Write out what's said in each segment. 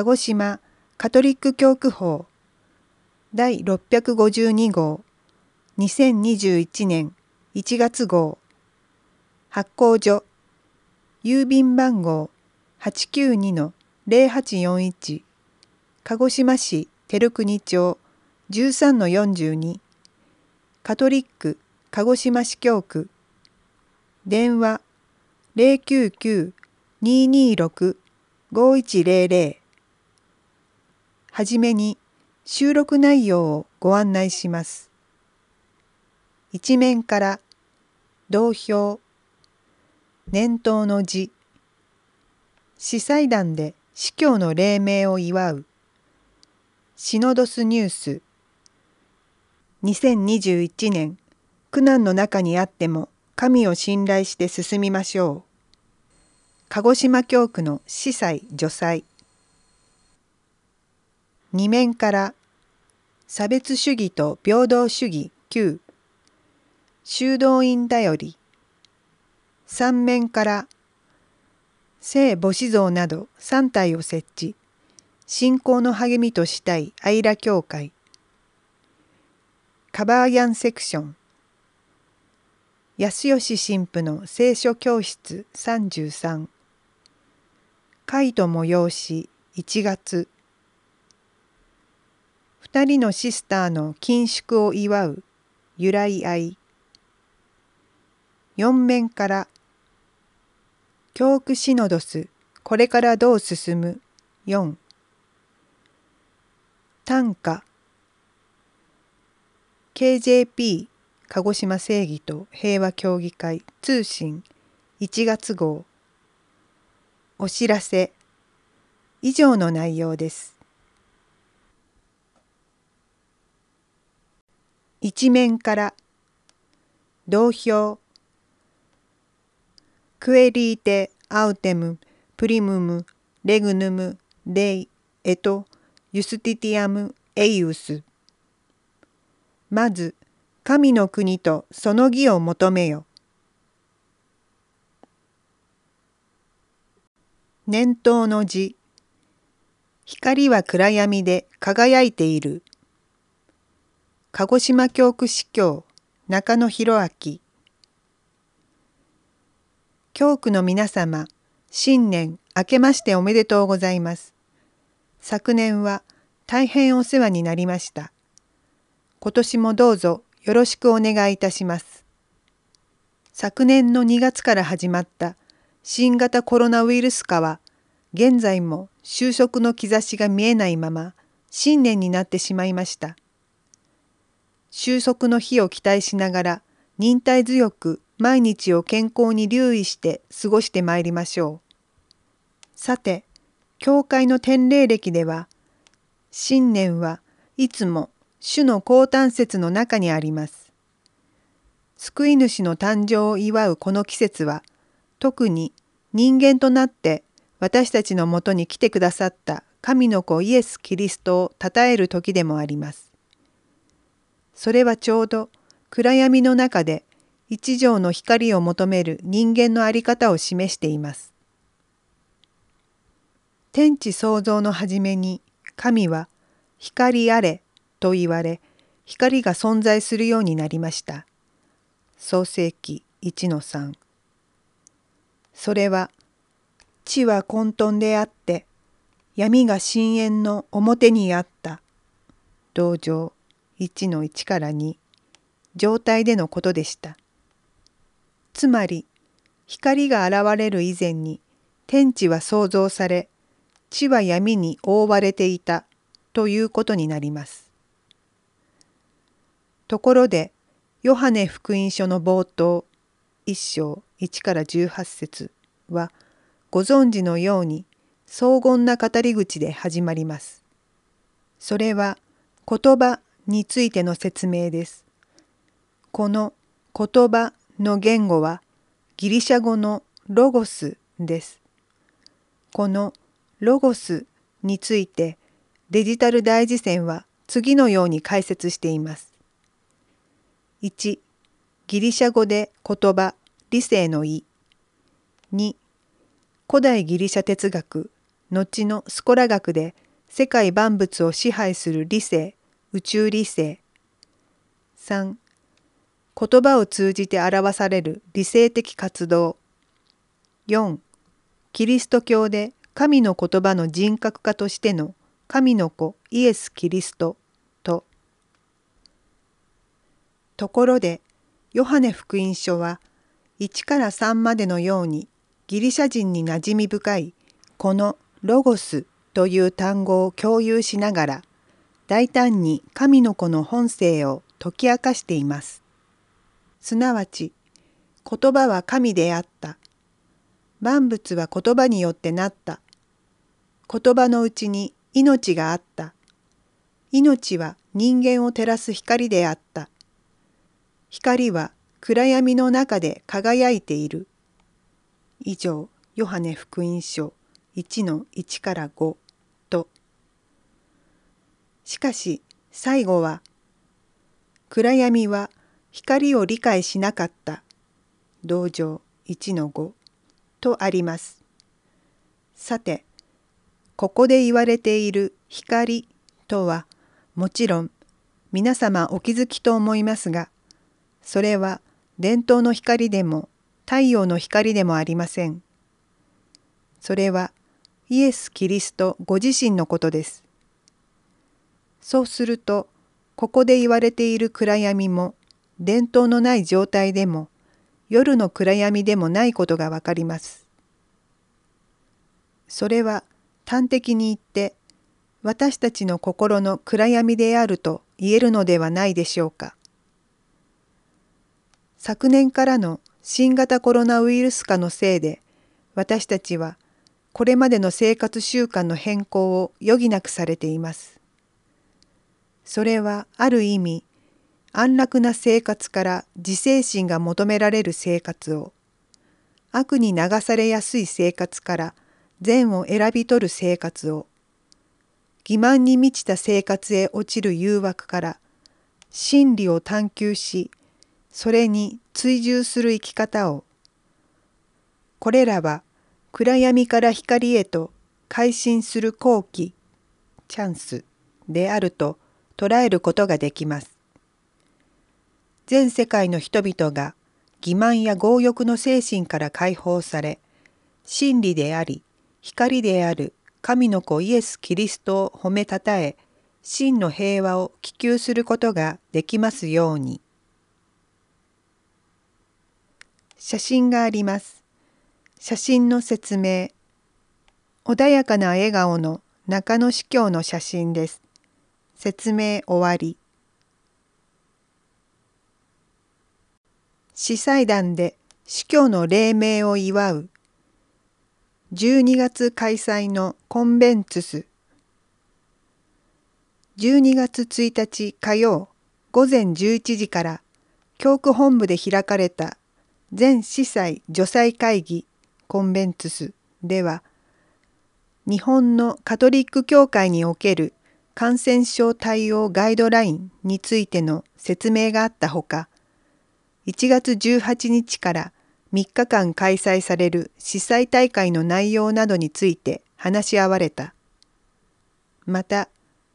鹿児島カトリック教区法第652号2021年1月号発行所郵便番号892-0841鹿児島市照国町13-42カトリック鹿児島市教区電話099-226-5100はじめに収録内容をご案内します。一面から同票年頭の字司祭壇で司教の黎明を祝うシノドスニュース2021年苦難の中にあっても神を信頼して進みましょう鹿児島教区の司祭助祭二面から差別主義と平等主義9修道院だより。三面から聖母子像など三体を設置。信仰の励みとしたいアイラ教会。カバーヤンセクション。安吉神父の聖書教室33会と催し1月。二人のシスターの緊縮を祝う由来愛四面から教区シノドスこれからどう進む？4短歌。KJP 鹿児島正義と平和協議会通信。1月号。お知らせ。以上の内容です。一面から同票クエリーテアウテムプリムムレグヌムデイエトユスティティアムエイウス。まず神の国とその義を求めよ。念頭の字。光は暗闇で輝いている。鹿児島教区司教中野博明。教区の皆様新年明けましておめでとうございます。昨年は大変お世話になりました。今年もどうぞよろしくお願いいたします。昨年の2月から始まった新型コロナウイルス化は現在も収束の兆しが見えないまま新年になってしまいました。収束の日を期待しながら忍耐強く毎日を健康に留意して過ごしてまいりましょう。さて、教会の天霊歴では、新年はいつも主の降誕節の中にあります。救い主の誕生を祝うこの季節は、特に人間となって私たちのもとに来てくださった神の子イエス・キリストを称える時でもあります。それはちょうど暗闇の中で一条の光を求める人間の在り方を示しています。天地創造の初めに神は光あれと言われ光が存在するようになりました。創世記1の3それは地は混沌であって闇が深淵の表にあった。同情1の1から2状態でのことでした。つまり光が現れる以前に天地は創造され地は闇に覆われていたということになります。ところでヨハネ福音書の冒頭1章1から18節はご存知のように荘厳な語り口で始まります。それは言葉についての説明です。この言葉の言語はギリシャ語のロゴスです。このロゴスについてデジタル大辞典は次のように解説しています。1ギリシャ語で言葉理性の意2古代ギリシャ哲学後のスコラ学で世界万物を支配する理性宇宙理性。3言葉を通じて表される理性的活動。4キリスト教で神の言葉の人格化としての神の子イエス・キリスト。とところでヨハネ福音書は1から3までのようにギリシャ人に馴染み深いこのロゴスという単語を共有しながら大胆に神の子の本性を解き明かしています。すなわち言葉は神であった。万物は言葉によってなった。言葉のうちに命があった。命は人間を照らす光であった。光は暗闇の中で輝いている。以上、ヨハネ福音書1の1から5と。しかし最後は、暗闇は光を理解しなかった。同情1-5とあります。さて、ここで言われている光とはもちろん皆様お気づきと思いますが、それは伝統の光でも太陽の光でもありません。それはイエス・キリストご自身のことです。そうすると、ここで言われている暗闇も、伝統のない状態でも、夜の暗闇でもないことがわかります。それは端的に言って、私たちの心の暗闇であると言えるのではないでしょうか。昨年からの新型コロナウイルス化のせいで私たちはこれまでの生活習慣の変更を余儀なくされています。それはある意味安楽な生活から自制心が求められる生活を悪に流されやすい生活から善を選び取る生活を欺瞞に満ちた生活へ落ちる誘惑から真理を探求しそれに追従する生き方をこれらは暗闇から光へと改心する好機チャンスであると捉えることができます。全世界の人々が欺瞞や強欲の精神から解放され真理であり光である神の子イエス・キリストを褒めたたえ真の平和を希求することができますように。写真があります。写真の説明。穏やかな笑顔の中野司教の写真です。説明終わり。司祭壇で司教の黎明を祝う。12月開催のコンベンツス。12月1日火曜午前11時から教区本部で開かれた全司祭除祭会議コンベンツスでは日本のカトリック教会における感染症対応ガイドラインについての説明があったほか1月18日から3日間開催される司祭大会の内容などについて話し合われた。また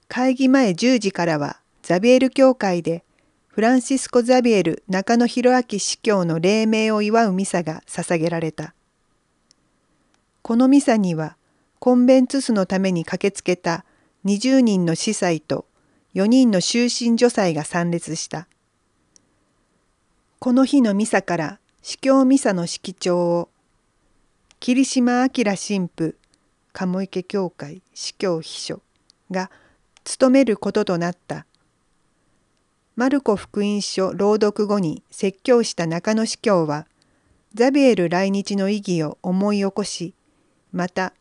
会議前10時からはザビエル教会でフランシスコ・ザビエル中野博明司教の黎明を祝うミサが捧げられた。このミサにはコンベンツスのために駆けつけた20人の司祭と4人の終身女祭が参列した。この日のミサから司教ミサの式長を霧島明神父鴨池教会司教秘書が務めることとなった。マルコ福音書朗読後に説教した中野司教はザビエル来日の意義を思い起こしまた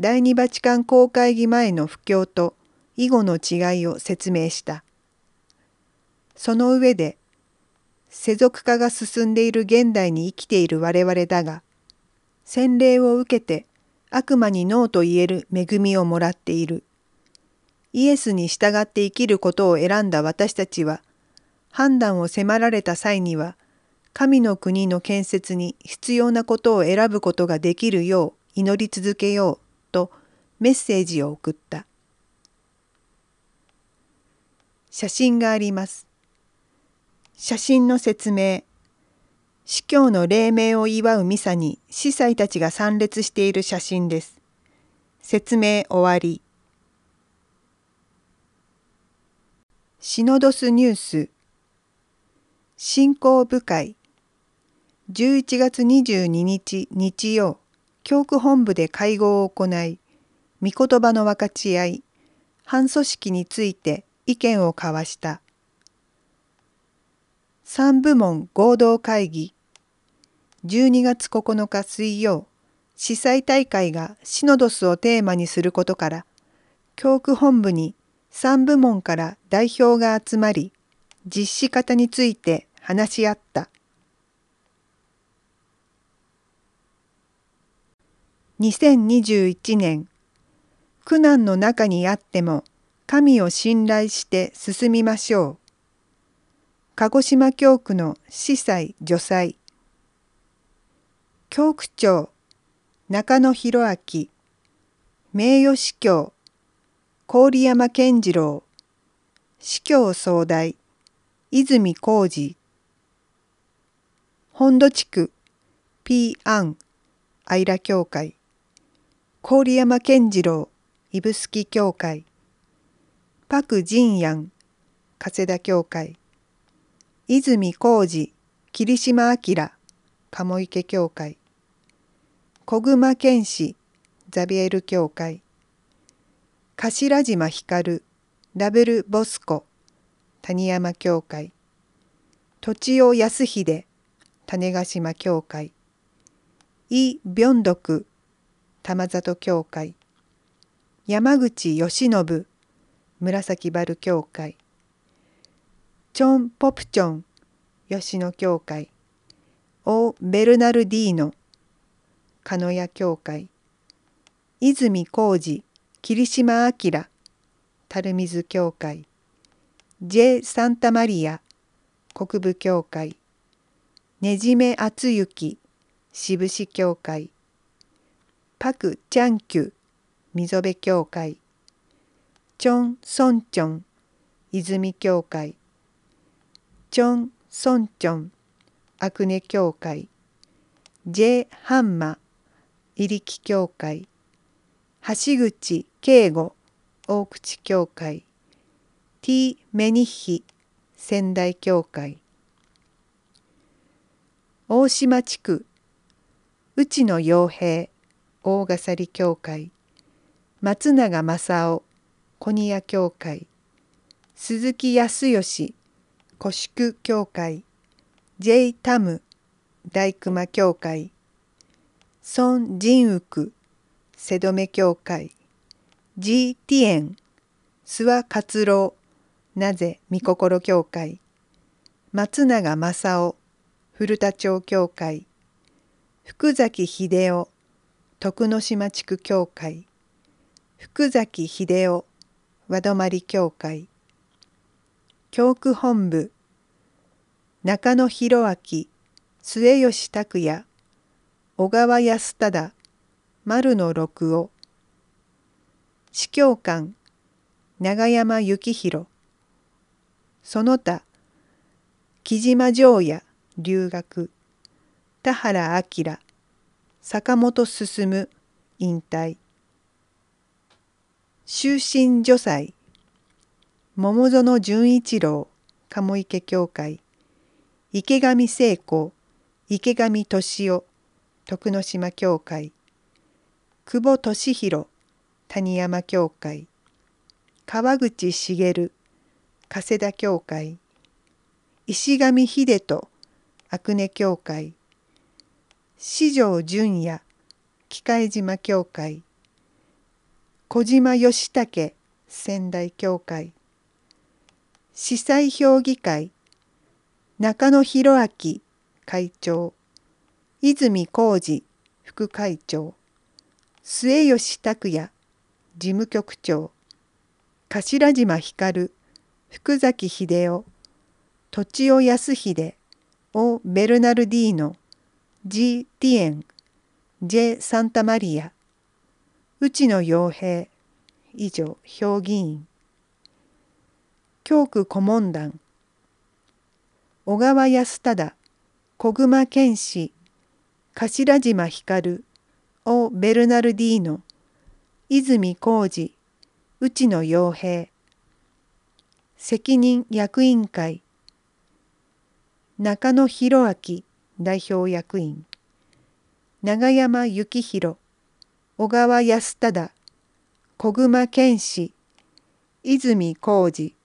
第二バチカン公会議前の布教と以後の違いを説明した。その上で世俗化が進んでいる現代に生きている我々だが洗礼を受けて悪魔にノーと言える恵みをもらっている。イエスに従って生きることを選んだ私たちは判断を迫られた際には神の国の建設に必要なことを選ぶことができるよう祈り続けようとメッセージを送った。写真があります。写真の説明。司教の黎明を祝うミサに司祭たちが参列している写真です。説明終わり。シノドスニュース信仰部会11月22日日曜教区本部で会合を行い御言葉の分かち合い反組織について意見を交わした三部門合同会議12月9日水曜司祭大会がシノドスをテーマにすることから教区本部に3部門から代表が集まり実施方について話し合った。2021年苦難の中にあっても神を信頼して進みましょう。鹿児島教区の司祭助祭。教区長中野博明。名誉司教郡山健次郎。司教総代泉浩二本土地区 P アンアイラ協会。郡山健次郎指宿協会。パク・ジンヤン加世田協会。泉浩二霧島明鴨池教会。小熊健士ザビエル教会。頭島光ラベルボスコ谷山教会。土地尾康秀種子島教会。イ・ビョンドク玉里教会。山口義信。紫原教会。チョン・ポプチョン吉野教会。オ・ベルナルディーノ。鹿屋教会。泉浩二霧島明。垂水教会。J サンタマリア。国部教会。ねじめ厚幸渋市教会。パク・チャンキュ溝辺教会。チョン・ソンチョン泉教会。チョン・ソンチョンアクネ教会。J ハンマ入木教会。橋口慶吾大口教会。T メニッヒ仙台教会。大島地区内野洋平。大笠利教会。松永正夫小庭教会。鈴木康義古宿教会。J タム大熊教会。孫仁福瀬戸目教会。G ティエン諏訪活郎なぜ御心教会。松永正夫古田町教会。福崎秀夫徳之島地区教会福崎秀夫和泊教会教区本部中野博明末吉拓也小川康忠丸野六夫司教官長山幸宏その他木島城也留学田原明坂本進引退。終身女祭。桃園純一郎鴨池教会。池上聖子池上俊夫徳之島教会。久保俊弘谷山教会。川口茂加世田教会。石上秀人阿久根教会。四条淳也機械島教会。小島義武仙台教会。司祭評議会。中野博明会長。泉浩二副会長。末吉拓也事務局長。頭島光福崎秀夫。土地尾康秀オ・ベルナルディーノ。G・ ティエン J・ サンタマリア内野洋平以上評議員。教区顧問団小川康忠小熊健志頭島光オ・ベルナルディーノ泉浩二内野洋平責任役員会。中野博明代表役員。長山幸宏。小川康忠。小熊健志泉浩二。